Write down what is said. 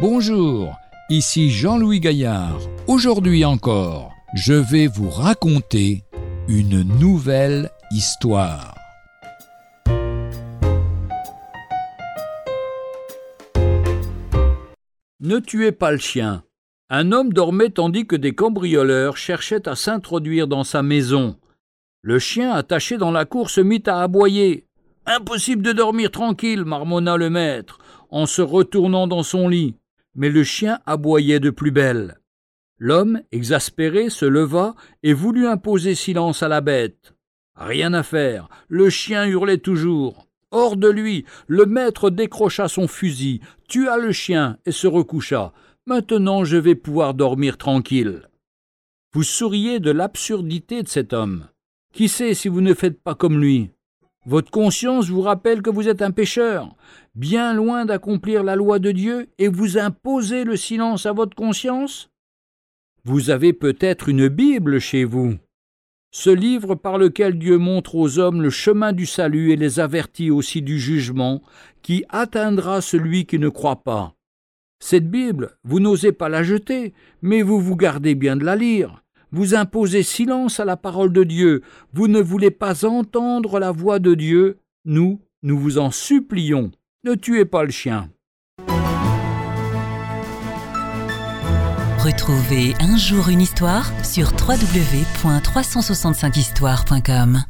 Bonjour, ici Jean-Louis Gaillard. Aujourd'hui encore, je vais vous raconter une nouvelle histoire. Ne tuez pas le chien. Un homme dormait tandis que des cambrioleurs cherchaient à s'introduire dans sa maison. Le chien, attaché dans la cour, se mit à aboyer. Impossible de dormir tranquille, marmonna le maître, en se retournant dans son lit. Mais le chien aboyait de plus belle. L'homme, exaspéré, se leva et voulut imposer silence à la bête. Rien à faire, le chien hurlait toujours. Hors de lui, le maître décrocha son fusil, tua le chien et se recoucha. Maintenant je vais pouvoir dormir tranquille. Vous souriez de l'absurdité de cet homme. Qui sait si vous ne faites pas comme lui? Votre conscience vous rappelle que vous êtes un pécheur, bien loin d'accomplir la loi de Dieu, et vous imposez le silence à votre conscience? Vous avez peut-être une Bible chez vous. Ce livre par lequel Dieu montre aux hommes le chemin du salut et les avertit aussi du jugement qui atteindra celui qui ne croit pas. Cette Bible, vous n'osez pas la jeter, mais vous vous gardez bien de la lire. Vous imposez silence à la parole de Dieu, vous ne voulez pas entendre la voix de Dieu. Nous, nous vous en supplions, ne tuez pas le chien. Retrouvez un jour une histoire sur www.365histoire.com.